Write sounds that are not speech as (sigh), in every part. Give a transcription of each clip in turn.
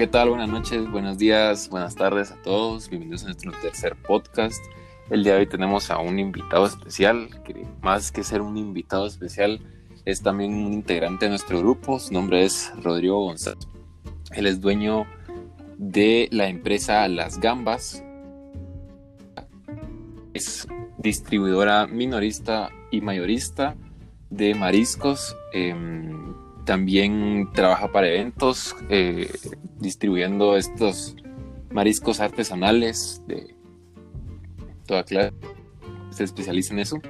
¿Qué tal? Buenas noches, buenos días, buenas tardes a todos. Bienvenidos a nuestro tercer podcast. El día de hoy tenemos a un invitado especial, que más que ser un invitado especial, es también un integrante de nuestro grupo. Su nombre es Rodrigo González. Él es dueño de la empresa Las Gambas. Es distribuidora minorista y mayorista de mariscos. También trabaja para eventos, eh, distribuyendo estos mariscos artesanales de toda clase. Se especializa en eso.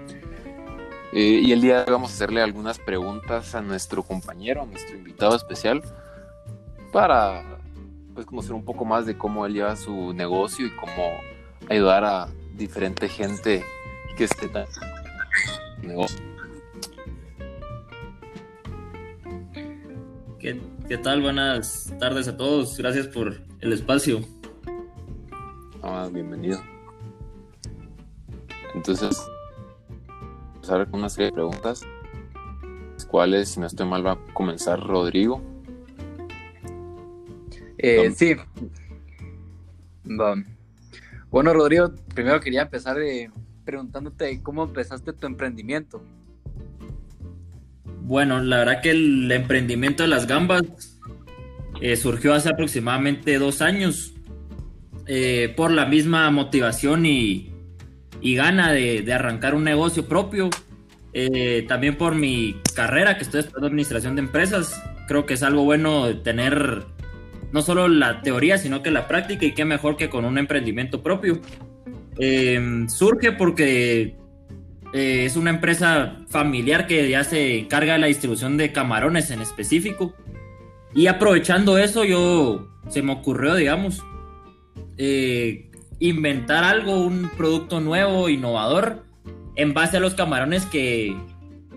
Eh, y el día de hoy vamos a hacerle algunas preguntas a nuestro compañero, a nuestro invitado especial, para pues conocer un poco más de cómo él lleva su negocio y cómo ayudar a diferente gente que esté tan negocio. ¿Qué, tal? Buenas tardes a todos. Gracias por el espacio. Ah, bienvenido. Entonces, vamos a ver con una serie de preguntas. ¿Cuáles, si no estoy mal, va a comenzar Rodrigo? Eh, sí. Bueno, Rodrigo, primero quería empezar eh, preguntándote cómo empezaste tu emprendimiento. Bueno, la verdad que el emprendimiento de las gambas eh, surgió hace aproximadamente dos años eh, por la misma motivación y, gana de, arrancar un negocio propio. Eh, también por mi carrera que estoy estudiando administración de empresas. Creo que es algo bueno tener no solo la teoría, sino que la práctica y qué mejor que con un emprendimiento propio. surge porque eh, es una empresa familiar que ya se encarga de la distribución de camarones en específico. Y aprovechando eso, yo se me ocurrió, digamos, eh, inventar algo, un producto nuevo, innovador, en base a los camarones que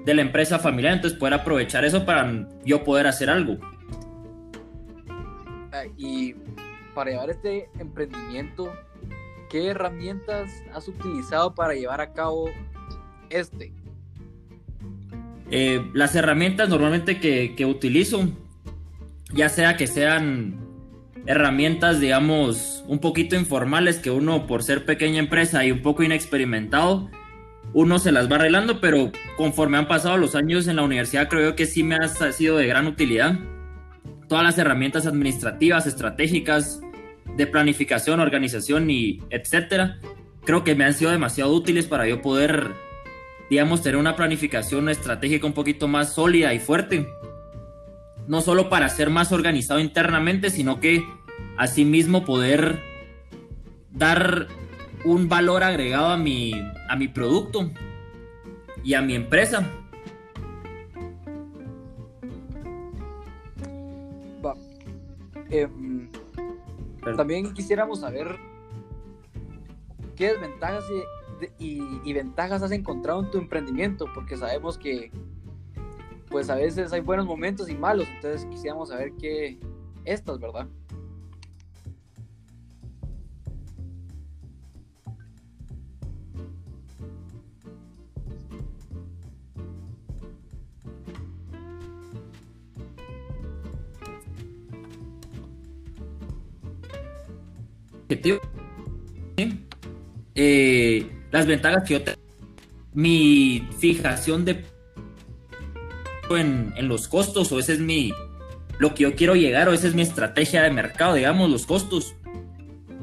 de la empresa familiar. Entonces, poder aprovechar eso para yo poder hacer algo. Ah, y para llevar este emprendimiento, ¿qué herramientas has utilizado para llevar a cabo este? Eh, las herramientas normalmente que, utilizo, ya sea que sean herramientas, digamos, un poquito informales que uno por ser pequeña empresa y un poco inexperimentado, uno se las va arreglando, pero conforme han pasado los años en la universidad, creo que sí me ha sido de gran utilidad. Todas las herramientas administrativas, estratégicas, de planificación, organización y etcétera, creo que me han sido demasiado útiles para yo poder digamos, tener una planificación estratégica un poquito más sólida y fuerte. No solo para ser más organizado internamente, sino que asimismo poder dar un valor agregado a mi, a mi producto y a mi empresa. Em, también quisiéramos saber qué desventajas y, ventajas has encontrado en tu emprendimiento? Porque sabemos que pues a veces hay buenos momentos y malos, entonces quisiéramos saber qué estas, ¿verdad? Las ventajas que yo tengo, mi fijación de en, los costos, o ese es mi, lo que yo quiero llegar, o esa es mi estrategia de mercado, digamos, los costos.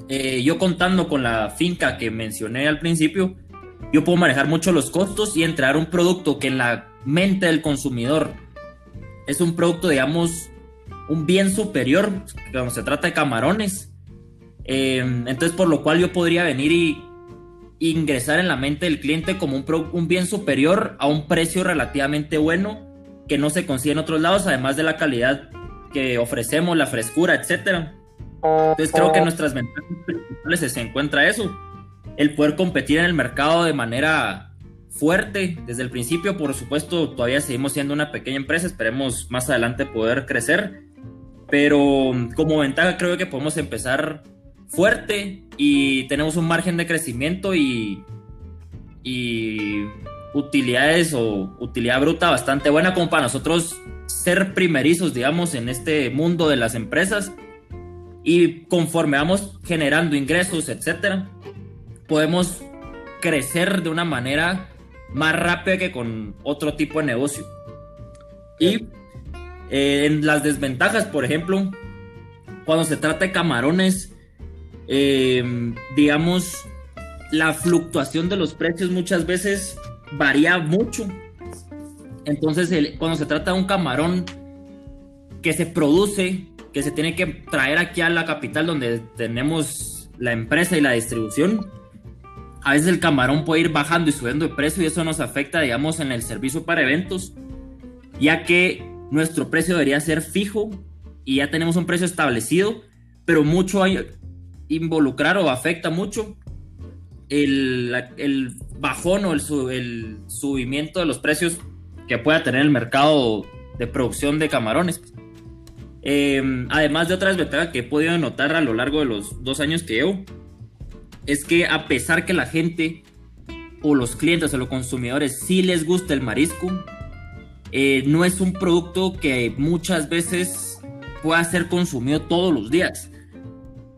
Eh, yo contando con la finca que mencioné al principio, yo puedo manejar mucho los costos y entrar un producto que en la mente del consumidor es un producto, digamos, un bien superior, cuando se trata de camarones. Eh, entonces, por lo cual yo podría venir y ingresar en la mente del cliente como un, un bien superior a un precio relativamente bueno que no se consigue en otros lados, además de la calidad que ofrecemos, la frescura, etcétera. Entonces creo que nuestras ventajas principales se encuentra eso, el poder competir en el mercado de manera fuerte desde el principio, por supuesto, todavía seguimos siendo una pequeña empresa, esperemos más adelante poder crecer, pero como ventaja creo que podemos empezar fuerte y tenemos un margen de crecimiento y, y utilidades o utilidad bruta bastante buena como para nosotros ser primerizos, digamos, en este mundo de las empresas Y conforme vamos generando ingresos, etcétera, podemos crecer de una manera más rápida que con otro tipo de negocio. Y eh, en las desventajas, por ejemplo, cuando se trata de camarones, eh, digamos, la fluctuación de los precios muchas veces varía mucho. Entonces, cuando se trata de un camarón que se produce, que se tiene que traer aquí a la capital donde tenemos la empresa y la distribución, a veces el camarón puede ir bajando y subiendo de precio y eso nos afecta, digamos, en el servicio para eventos, ya que nuestro precio debería ser fijo y ya tenemos un precio establecido, pero mucho hay, involucrar o afecta mucho el, el bajón o el, subimiento de los precios que pueda tener el mercado de producción de camarones. Em, además de otras ventajas que he podido notar a lo largo de los dos años que llevo, es que a pesar que la gente o los clientes o los consumidores sí les gusta el marisco, eh, no es un producto que muchas veces pueda ser consumido todos los días.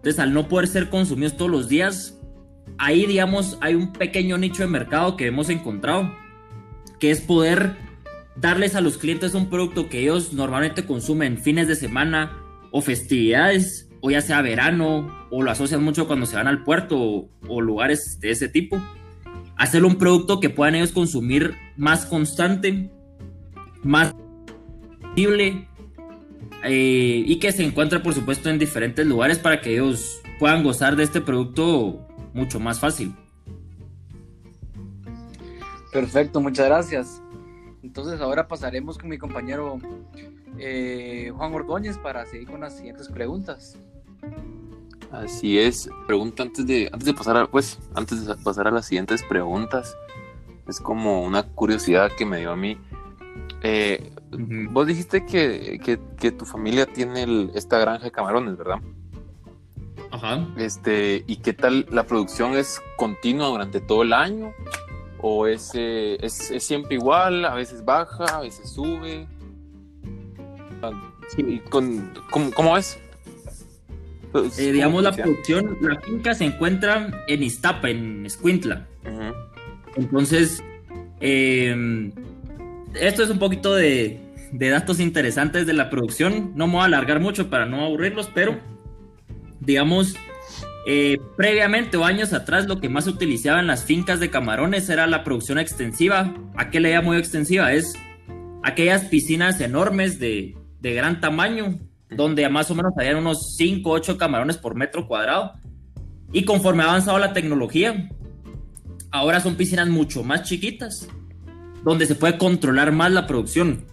Entonces, al no poder ser consumido todos los días, ahí, digamos, hay un pequeño nicho de mercado que hemos encontrado, que es poder darles a los clientes un producto que ellos normalmente consumen fines de semana o festividades o ya sea verano, o lo asocian mucho cuando se van al puerto o, lugares de ese tipo. Hacerlo un producto que puedan ellos consumir más constante, más posible eh, y que se encuentre por supuesto en diferentes lugares para que ellos puedan gozar de este producto mucho más fácil. Perfecto, muchas gracias. Entonces ahora pasaremos con mi compañero eh, Juan Ordóñez para seguir con las siguientes preguntas. Así es. Pregunta antes de, antes de pasar a, pues, antes de pasar a las siguientes preguntas. Es como una curiosidad que me dio a mí. Eh, vos dijiste que, que, tu familia tiene esta granja de camarones, ¿verdad? Ajá. Este, ¿y qué tal la producción es continua durante todo el año? ¿O es, eh, es, es, siempre igual? ¿A veces baja? ¿A veces sube? Con, ¿cómo, es? Pues, eh, digamos, la producción, la finca se encuentra en Iztapa, en Escuintla. Entonces, em, esto es un poquito de, datos interesantes de la producción. No me voy a alargar mucho para no aburrirlos, pero digamos, eh, previamente o años atrás, lo que más se utilizaba en las fincas de camarones era la producción extensiva. ¿A qué le llamo extensiva? Es aquellas piscinas enormes de, de gran tamaño, donde más o menos habían unos 5 o 8 camarones por metro cuadrado. Y conforme ha avanzado la tecnología, ahora son piscinas mucho más chiquitas, donde se puede controlar más la producción.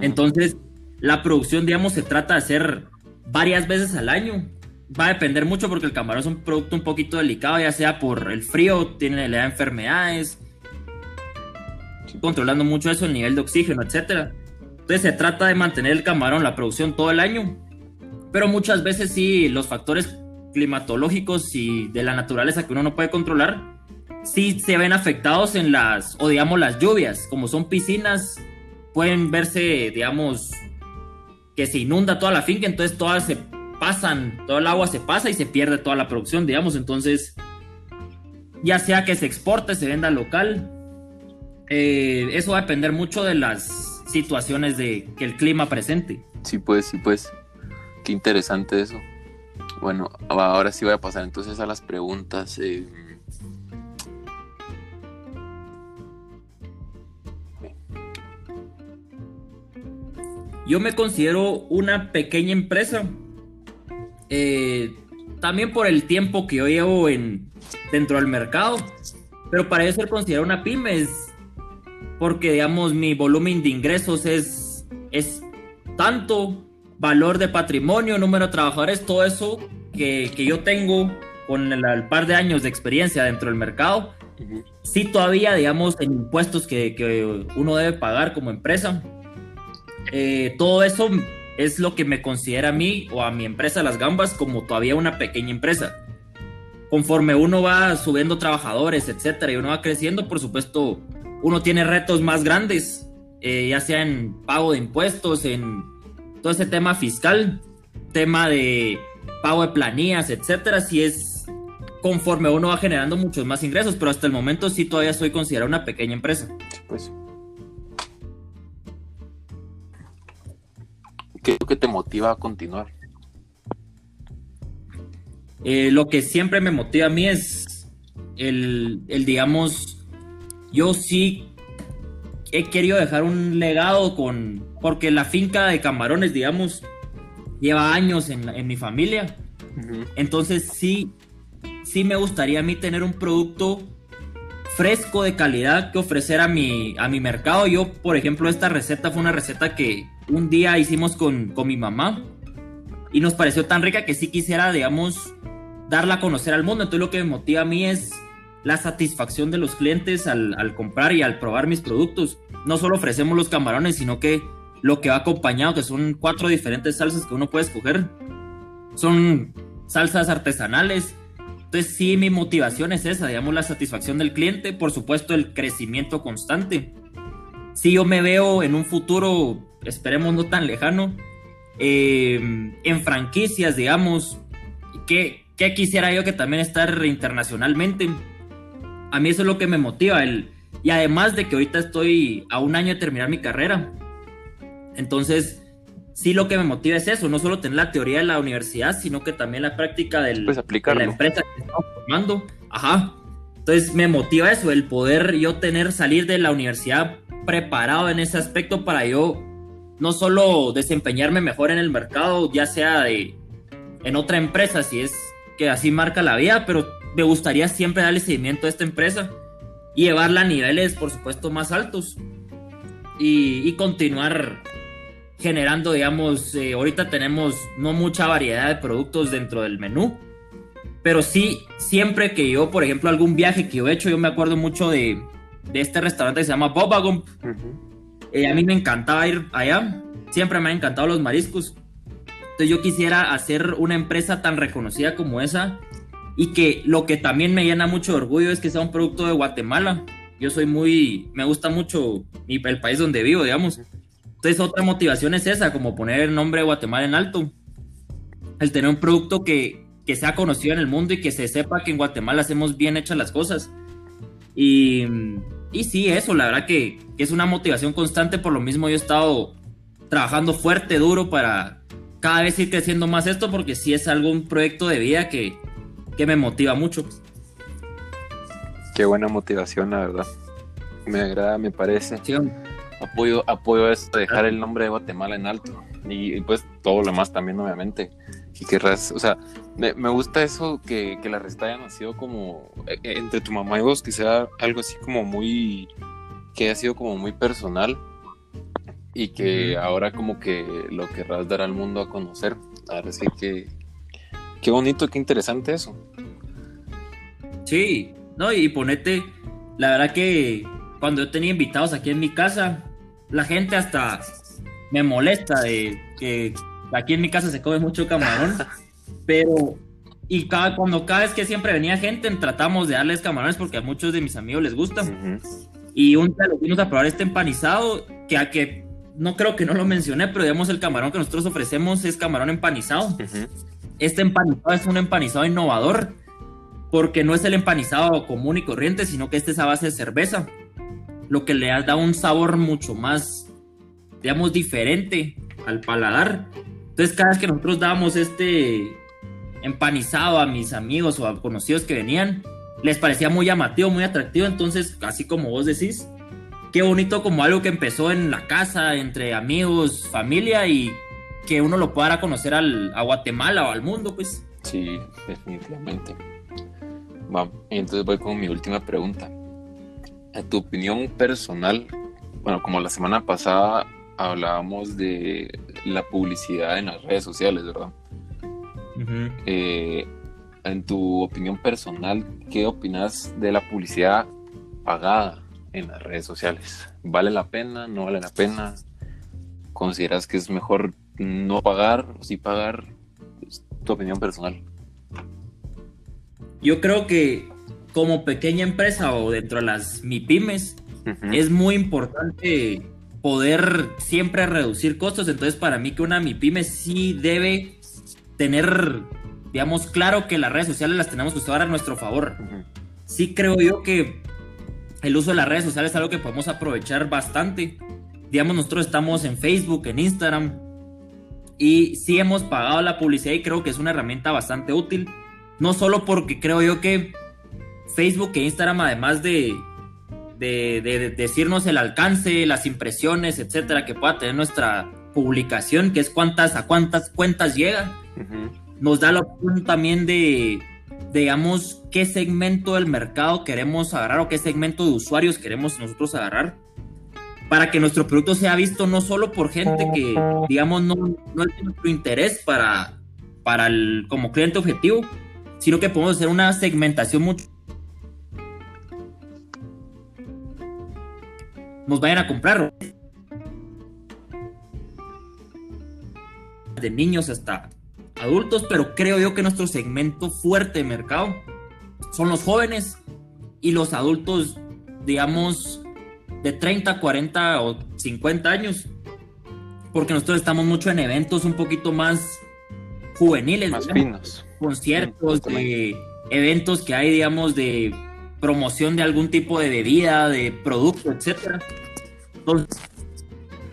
Entonces, la producción, digamos, se trata de hacer varias veces al año. Va a depender mucho porque el camarón es un producto un poquito delicado, ya sea por el frío, tiene, le da enfermedades, controlando mucho eso, el nivel de oxígeno, etcétera. Entonces se trata de mantener el camarón, la producción todo el año, pero muchas veces sí los factores climatológicos y de la naturaleza que uno no puede controlar, sí se ven afectados en las, o digamos las lluvias, como son piscinas, pueden verse, digamos, que se inunda toda la finca, entonces todas se pasan, todo el agua se pasa y se pierde toda la producción, digamos, entonces, ya sea que se exporte, se venda local, eh, eso va a depender mucho de las situaciones de que el clima presente. Sí, pues, sí, pues. Qué interesante eso. Bueno, ahora sí voy a pasar entonces a las preguntas. Eh. Yo me considero una pequeña empresa. Eh, también por el tiempo que yo llevo en, dentro del mercado. Pero para eso ser considerado una pyme es porque digamos mi volumen de ingresos es, es tanto valor de patrimonio, número de trabajadores, todo eso que, que yo tengo con el, par de años de experiencia dentro del mercado, sí todavía, digamos, en impuestos que, que uno debe pagar como empresa, eh, todo eso es lo que me considera a mí o a mi empresa Las Gambas como todavía una pequeña empresa. Conforme uno va subiendo trabajadores, etcétera, y uno va creciendo, por supuesto, uno tiene retos más grandes, eh, ya sea en pago de impuestos, en todo ese tema fiscal. tema de pago de planillas, etcétera, sí es conforme uno va generando muchos más ingresos, pero hasta el momento sí todavía soy considerado una pequeña empresa. Pues. ¿Qué es lo que te motiva a continuar? Eh, lo que siempre me motiva a mí es el, el, digamos, yo sí he querido dejar un legado con, porque la finca de camarones, digamos, lleva años en, en mi familia. Entonces sí, sí me gustaría a mí tener un producto fresco de calidad que ofrecer a mi, a mi mercado. Yo, por ejemplo, esta receta fue una receta que un día hicimos con, con mi mamá y nos pareció tan rica que sí quisiera, digamos, darla a conocer al mundo. Entonces lo que me motiva a mí es la satisfacción de los clientes al, al, comprar y al probar mis productos. No solo ofrecemos los camarones, sino que lo que va acompañado, que son cuatro diferentes salsas que uno puede escoger. Son salsas artesanales. Entonces sí, mi motivación es esa, digamos, la satisfacción del cliente, por supuesto el crecimiento constante. Si yo me veo en un futuro, esperemos no tan lejano, eh, en franquicias, digamos, que, que quisiera yo que también estar internacionalmente. A mí eso es lo que me motiva, el, y además de que ahorita estoy a un año de terminar mi carrera. Entonces, sí lo que me motiva es eso, no solo tener la teoría de la universidad, sino que también la práctica del, pues de la empresa que estamos formando. Ajá. Entonces me motiva eso, el poder yo tener, salir de la universidad preparado en ese aspecto para yo no solo desempeñarme mejor en el mercado, ya sea de, en otra empresa, si es que así marca la vida, pero me gustaría siempre darle seguimiento a esta empresa y llevarla a niveles, por supuesto, más altos y, y continuar generando, digamos, eh, ahorita tenemos no mucha variedad de productos dentro del menú, pero sí, siempre que yo, por ejemplo, algún viaje que yo he hecho, yo me acuerdo mucho de, de este restaurante que se llama Bobagum. Eh, a mí me encantaba ir allá, siempre me han encantado los mariscos. Entonces yo quisiera hacer una empresa tan reconocida como esa y que lo que también me llena mucho de orgullo es que sea un producto de Guatemala. Yo soy muy, me gusta mucho el país donde vivo, digamos. Entonces otra motivación es esa, como poner el nombre de Guatemala en alto. El tener un producto que, que sea conocido en el mundo y que se sepa que en Guatemala hacemos bien hechas las cosas. Y, y sí, eso, la verdad que, que, es una motivación constante, por lo mismo yo he estado trabajando fuerte, duro para cada vez ir creciendo más esto, porque sí es algo, un proyecto de vida que, que me motiva mucho. Qué buena motivación, la verdad. Me agrada, me parece. Sí, apoyo, apoyo esto, dejar el nombre de Guatemala en alto. Y, pues todo lo demás también, obviamente. Y que, o sea, me, me gusta eso que, que, la receta haya nacido como eh, entre tu mamá y vos, que sea algo así como muy, que haya sido como muy personal y que ahora como que lo querrás dar al mundo a conocer. Ahora sí que, qué bonito, qué interesante eso. Sí, no, y ponete, la verdad que cuando yo tenía invitados aquí en mi casa, la gente hasta me molesta de que aquí en mi casa se come mucho camarón, (laughs) pero y cada, cuando cada vez que siempre venía gente tratamos de darles camarones porque a muchos de mis amigos les gustan. Y un día lo fuimos a probar este empanizado, que a que no creo que no lo mencioné, pero digamos el camarón que nosotros ofrecemos es camarón empanizado. Este empanizado es un empanizado innovador porque no es el empanizado común y corriente, sino que este es a base de cerveza, lo que le da un sabor mucho más, digamos, diferente al paladar. Entonces, cada vez que nosotros dábamos este empanizado a mis amigos o a conocidos que venían, les parecía muy llamativo, muy atractivo. Entonces, así como vos decís, qué bonito como algo que empezó en la casa, entre amigos, familia y que uno lo pueda dar a conocer al, a Guatemala o al mundo, pues. Sí, definitivamente. Vamos, entonces voy con mi última pregunta. A tu opinión personal, bueno, como la semana pasada hablábamos de la publicidad en las redes sociales, ¿verdad? eh, en tu opinión personal, ¿qué opinas de la publicidad pagada en las redes sociales? ¿Vale la pena? ¿No vale la pena? ¿Consideras que es mejor no pagar o sí pagar? Es tu opinión personal. Yo creo que como pequeña empresa o dentro de las MIPIMES uh -huh. es muy importante poder siempre reducir costos. Entonces, para mí que una MIPYME sí debe tener, digamos, claro que las redes sociales las tenemos que usar a nuestro favor. Sí creo yo que el uso de las redes sociales es algo que podemos aprovechar bastante. Digamos, nosotros estamos en Facebook, en Instagram, y sí hemos pagado la publicidad y creo que es una herramienta bastante útil. No solo porque creo yo que Facebook e Instagram, además de, de, decirnos el alcance, las impresiones, etcétera, que pueda tener nuestra publicación, que es cuántas a cuántas cuentas llega, nos da la opción también de, digamos, qué segmento del mercado queremos agarrar o qué segmento de usuarios queremos nosotros agarrar para que nuestro producto sea visto no solo por gente que, digamos, no, no es nuestro interés para, para el, como cliente objetivo, sino que podemos hacer una segmentación mucho nos vayan a comprar. De niños hasta adultos, pero creo yo que nuestro segmento fuerte de mercado son los jóvenes y los adultos, digamos, de 30, 40 o 50 años. Porque nosotros estamos mucho en eventos un poquito más juveniles. Más finos. Conciertos, de eventos que hay, digamos, de promoción de algún tipo de bebida, de producto, etcétera. Entonces,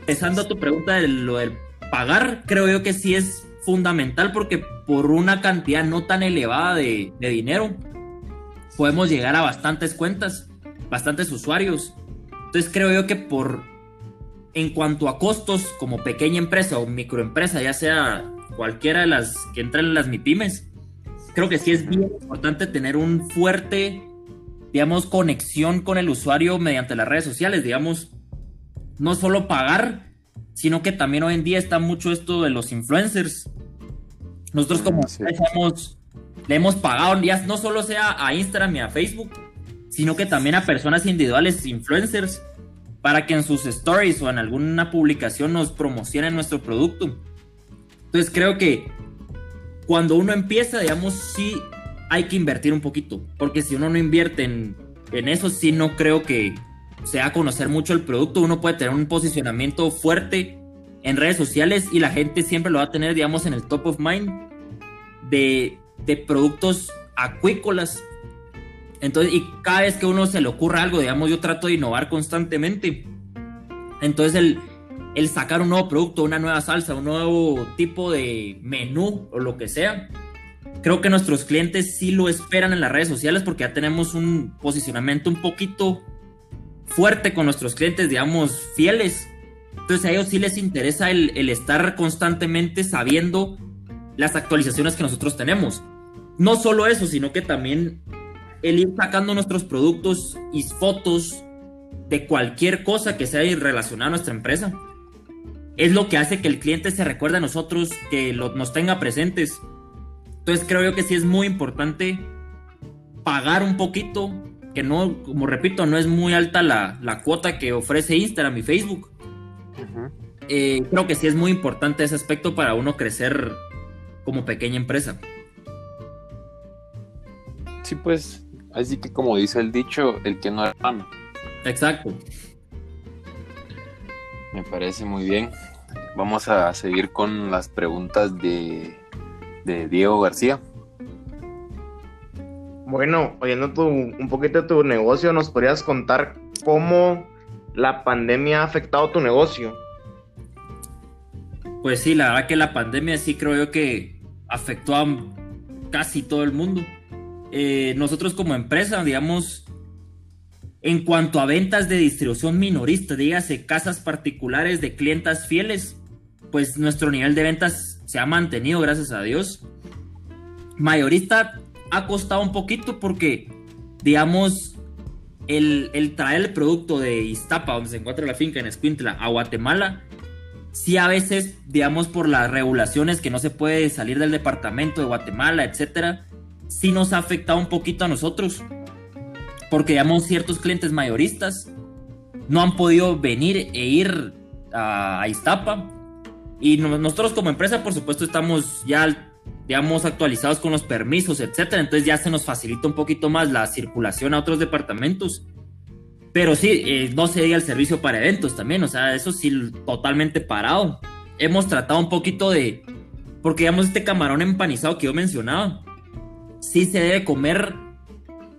empezando a tu pregunta de lo del pagar, creo yo que sí es fundamental porque por una cantidad no tan elevada de, de dinero podemos llegar a bastantes cuentas, bastantes usuarios. Entonces creo yo que por en cuanto a costos como pequeña empresa o microempresa, ya sea cualquiera de las que entran en las MIPIMES, creo que sí es bien importante tener un fuerte, digamos, conexión con el usuario mediante las redes sociales, digamos, no solo pagar, sino que también hoy en día está mucho esto de los influencers. Nosotros como mm, le hemos pagado, ya no solo sea a Instagram y a Facebook, sino que también a personas individuales, influencers, para que en sus stories o en alguna publicación nos promocionen nuestro producto. Entonces creo que cuando uno empieza, digamos, sí hay que invertir un poquito, porque si uno no invierte en, en eso, sí no creo que, se a conocer mucho el producto, uno puede tener un posicionamiento fuerte en redes sociales y la gente siempre lo va a tener, digamos, en el top of mind de, de productos acuícolas. Entonces, y cada vez que uno se le ocurra algo, digamos, yo trato de innovar constantemente. Entonces, el, el sacar un nuevo producto, una nueva salsa, un nuevo tipo de menú o lo que sea, creo que nuestros clientes sí lo esperan en las redes sociales porque ya tenemos un posicionamiento un poquito fuerte con nuestros clientes, digamos, fieles. Entonces a ellos sí les interesa el, estar constantemente sabiendo las actualizaciones que nosotros tenemos. No solo eso, sino que también el ir sacando nuestros productos y fotos de cualquier cosa que sea relacionada a nuestra empresa. Es lo que hace que el cliente se recuerde a nosotros, que nos tenga presentes. Entonces creo yo que sí es muy importante pagar un poquito que no, como repito, no es muy alta la, cuota que ofrece Instagram y Facebook. Eh, creo que sí es muy importante ese aspecto para uno crecer como pequeña empresa. Sí, pues, así que como dice el dicho, el que no ama. Exacto. Me parece muy bien. Vamos a seguir con las preguntas de, de Diego García. Bueno, oyendo tu, un poquito de tu negocio, ¿nos podrías contar cómo la pandemia ha afectado tu negocio? Pues sí, la verdad que la pandemia sí creo yo que afectó a casi todo el mundo. Eh, nosotros como empresa, digamos, en cuanto a ventas de distribución minorista, dígase casas particulares de clientas fieles, pues nuestro nivel de ventas se ha mantenido, gracias a Dios. Mayorista ha costado un poquito porque, digamos, el, traer el producto de Iztapa, donde se encuentra la finca en Escuintla, a Guatemala, sí a veces, digamos, por las regulaciones que no se puede salir del departamento de Guatemala, etcétera, sí nos ha afectado un poquito a nosotros. Porque, digamos, ciertos clientes mayoristas no han podido venir e ir a, a Iztapa. Y nosotros como empresa, por supuesto, estamos ya digamos, actualizados con los permisos, etcétera. Entonces ya se nos facilita un poquito más la circulación a otros departamentos. Pero sí, eh, no se diga el servicio para eventos también, o sea, eso sí, totalmente parado. Hemos tratado un poquito de, Porque, digamos, este camarón empanizado que yo mencionaba, sí se debe comer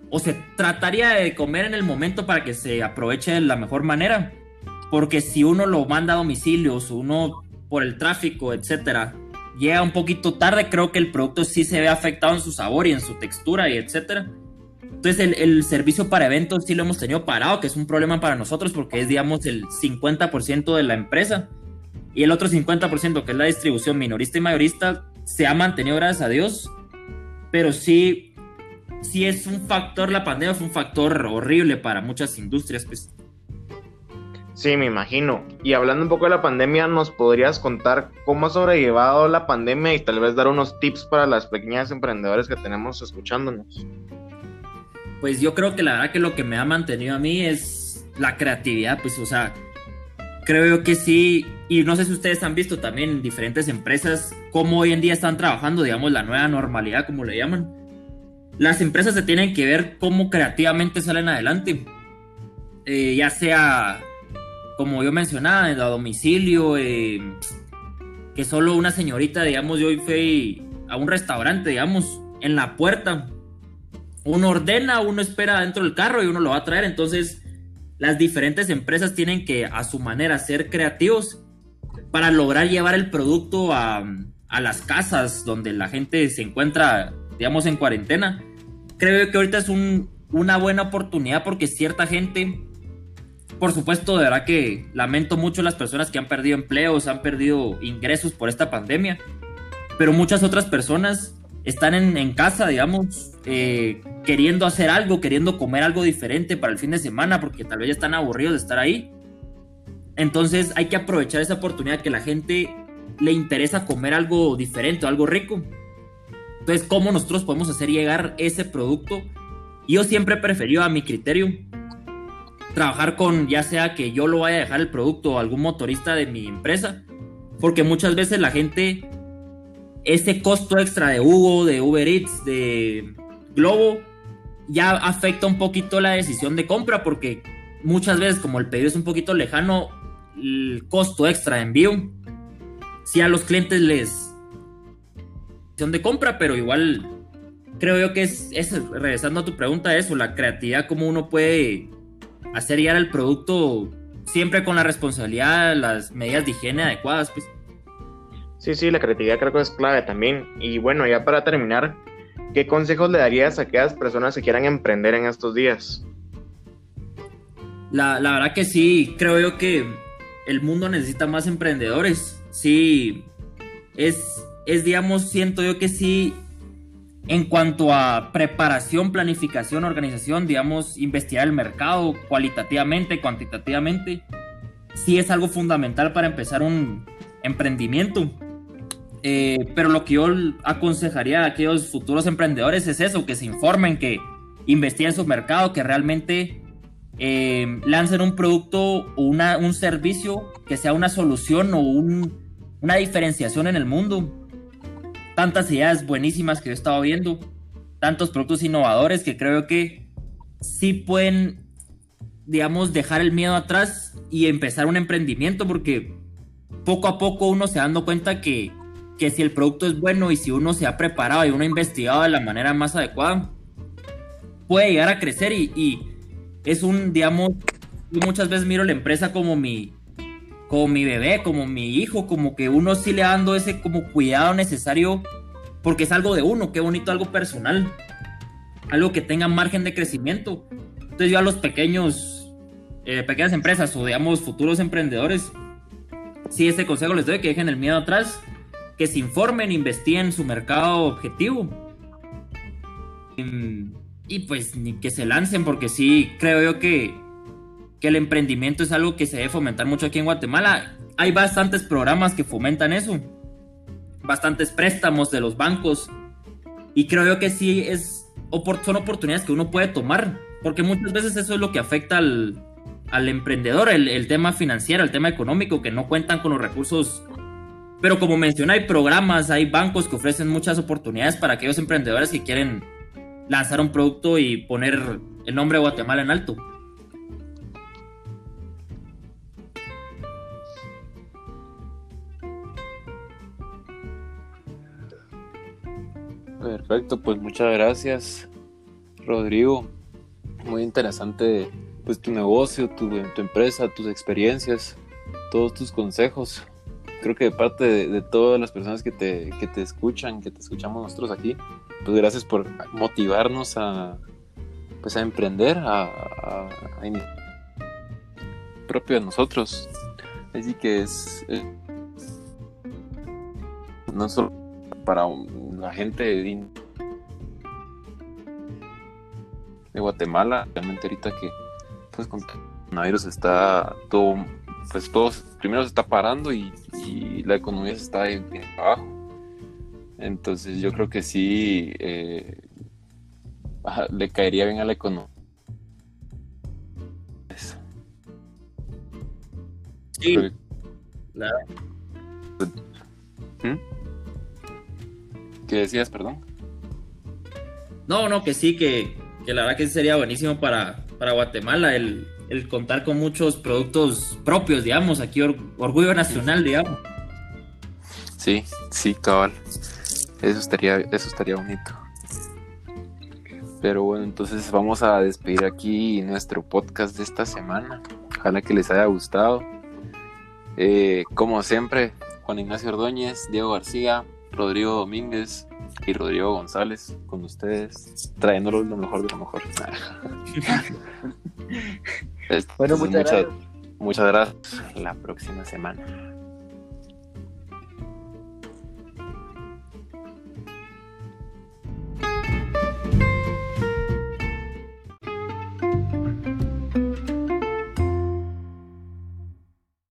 o se trataría de comer en el momento para que se aproveche de la mejor manera. Porque si uno lo manda a domicilios, uno por el tráfico, etcétera, llega un poquito tarde, creo que el producto sí se ve afectado en su sabor y en su textura y etcétera. Entonces el, el servicio para eventos sí lo hemos tenido parado, que es un problema para nosotros porque es, digamos, el 50% de la empresa. Y el otro 50%, que es la distribución minorista y mayorista, se ha mantenido, gracias a Dios. Pero sí, sí es un factor, la pandemia fue un factor horrible para muchas industrias. Pues. Sí, me imagino. Y hablando un poco de la pandemia, ¿nos podrías contar cómo ha sobrellevado la pandemia y tal vez dar unos tips para las pequeñas emprendedores que tenemos escuchándonos? Pues yo creo que la verdad que lo que me ha mantenido a mí es la creatividad, pues o sea, creo que sí, y no sé si ustedes han visto también en diferentes empresas cómo hoy en día están trabajando, digamos, la nueva normalidad, como le llaman. Las empresas se tienen que ver cómo creativamente salen adelante, eh, ya sea, como yo mencionaba, a domicilio, eh, que solo una señorita, digamos, yo fui a un restaurante, digamos, en la puerta, uno ordena, uno espera dentro del carro y uno lo va a traer, entonces las diferentes empresas tienen que a su manera ser creativos para lograr llevar el producto a, las casas donde la gente se encuentra, digamos, en cuarentena. Creo que ahorita es una buena oportunidad porque cierta gente, por supuesto, de verdad que lamento mucho las personas que han perdido empleos, han perdido ingresos por esta pandemia, pero muchas otras personas están en, casa, digamos, eh, queriendo hacer algo, queriendo comer algo diferente para el fin de semana, porque tal vez ya están aburridos de estar ahí. Entonces hay que aprovechar esa oportunidad que la gente le interesa comer algo diferente, algo rico. Entonces, ¿cómo nosotros podemos hacer llegar ese producto? Yo siempre he preferido, a mi criterio, trabajar con, ya sea que yo lo vaya a dejar el producto o algún motorista de mi empresa, porque muchas veces la gente ese costo extra de Hugo, de Uber Eats, de Globo, ya afecta un poquito la decisión de compra porque muchas veces como el pedido es un poquito lejano, el costo extra de envío, si a los clientes les de compra, pero igual creo yo que es, regresando a tu pregunta, eso, la creatividad, cómo uno puede hacer llegar el producto siempre con la responsabilidad, las medidas de higiene adecuadas, pues. Sí, sí, la creatividad creo que es clave también. Y bueno, ya para terminar, ¿qué consejos le darías a aquellas personas que quieran emprender en estos días? La, verdad que sí, creo yo que el mundo necesita más emprendedores. Sí, es, es, digamos, siento yo que sí, en cuanto a preparación, planificación, organización, digamos, investigar el mercado cualitativamente, cuantitativamente, sí es algo fundamental para empezar un emprendimiento. Eh, pero lo que yo aconsejaría a aquellos futuros emprendedores es eso, que se informen, que investiguen su mercado, que realmente eh, lancen un producto o una, un servicio que sea una solución o una diferenciación en el mundo. Tantas ideas buenísimas que yo he estado viendo, tantos productos innovadores que creo que sí pueden, digamos, dejar el miedo atrás y empezar un emprendimiento porque poco a poco uno se dando cuenta que que si el producto es bueno y si uno se ha preparado y uno ha investigado de la manera más adecuada, puede llegar a crecer y, es un, digamos, yo muchas veces miro la empresa como mi, como mi bebé, como mi hijo, como que uno sí le dando ese como cuidado necesario porque es algo de uno, qué bonito, algo personal, algo que tenga margen de crecimiento. Entonces yo a los pequeños, eh, pequeñas empresas o digamos futuros emprendedores, sí ese consejo les doy que dejen el miedo atrás que se informen, investiguen su mercado objetivo. Y, pues ni que se lancen, porque sí creo yo que, que el emprendimiento es algo que se debe fomentar mucho aquí en Guatemala. Hay bastantes programas que fomentan eso, bastantes préstamos de los bancos. Y creo que sí es, son oportunidades que uno puede tomar, porque muchas veces eso es lo que afecta al, al emprendedor, el, el, tema financiero, el tema económico, que no cuentan con los recursos pero como mencioné, hay programas, hay bancos que ofrecen muchas oportunidades para aquellos emprendedores que quieren lanzar un producto y poner el nombre de Guatemala en alto. Perfecto, pues muchas gracias, Rodrigo. Muy interesante pues tu negocio, tu, empresa, tus experiencias, todos tus consejos. Creo que de parte de, todas las personas que te, que te escuchan, que te escuchamos nosotros aquí, pues gracias por motivarnos a, pues a emprender, a, propio de nosotros. Así que es, no solo para la gente de, de Guatemala, realmente ahorita que pues con coronavirus está todo, pues todo primero se está parando y, la economía se está en, abajo. Entonces yo creo que sí eh, le caería bien a la economía. Sí. ¿Mm? ¿Qué decías, perdón? No, no, que sí, que, que la verdad que sería buenísimo para, para Guatemala el, contar con muchos productos propios, digamos, aquí orgullo nacional, digamos. Sí, sí, cabal. Eso estaría, eso estaría bonito. Pero bueno, entonces vamos a despedir aquí nuestro podcast de esta semana. Ojalá que les haya gustado. Eh, como siempre, Juan Ignacio Ordóñez, Diego García, Rodrigo Domínguez, y Rodrigo González con ustedes, trayéndolo lo mejor de lo mejor. (laughs) bueno, muchas, muchas gracias. La próxima semana.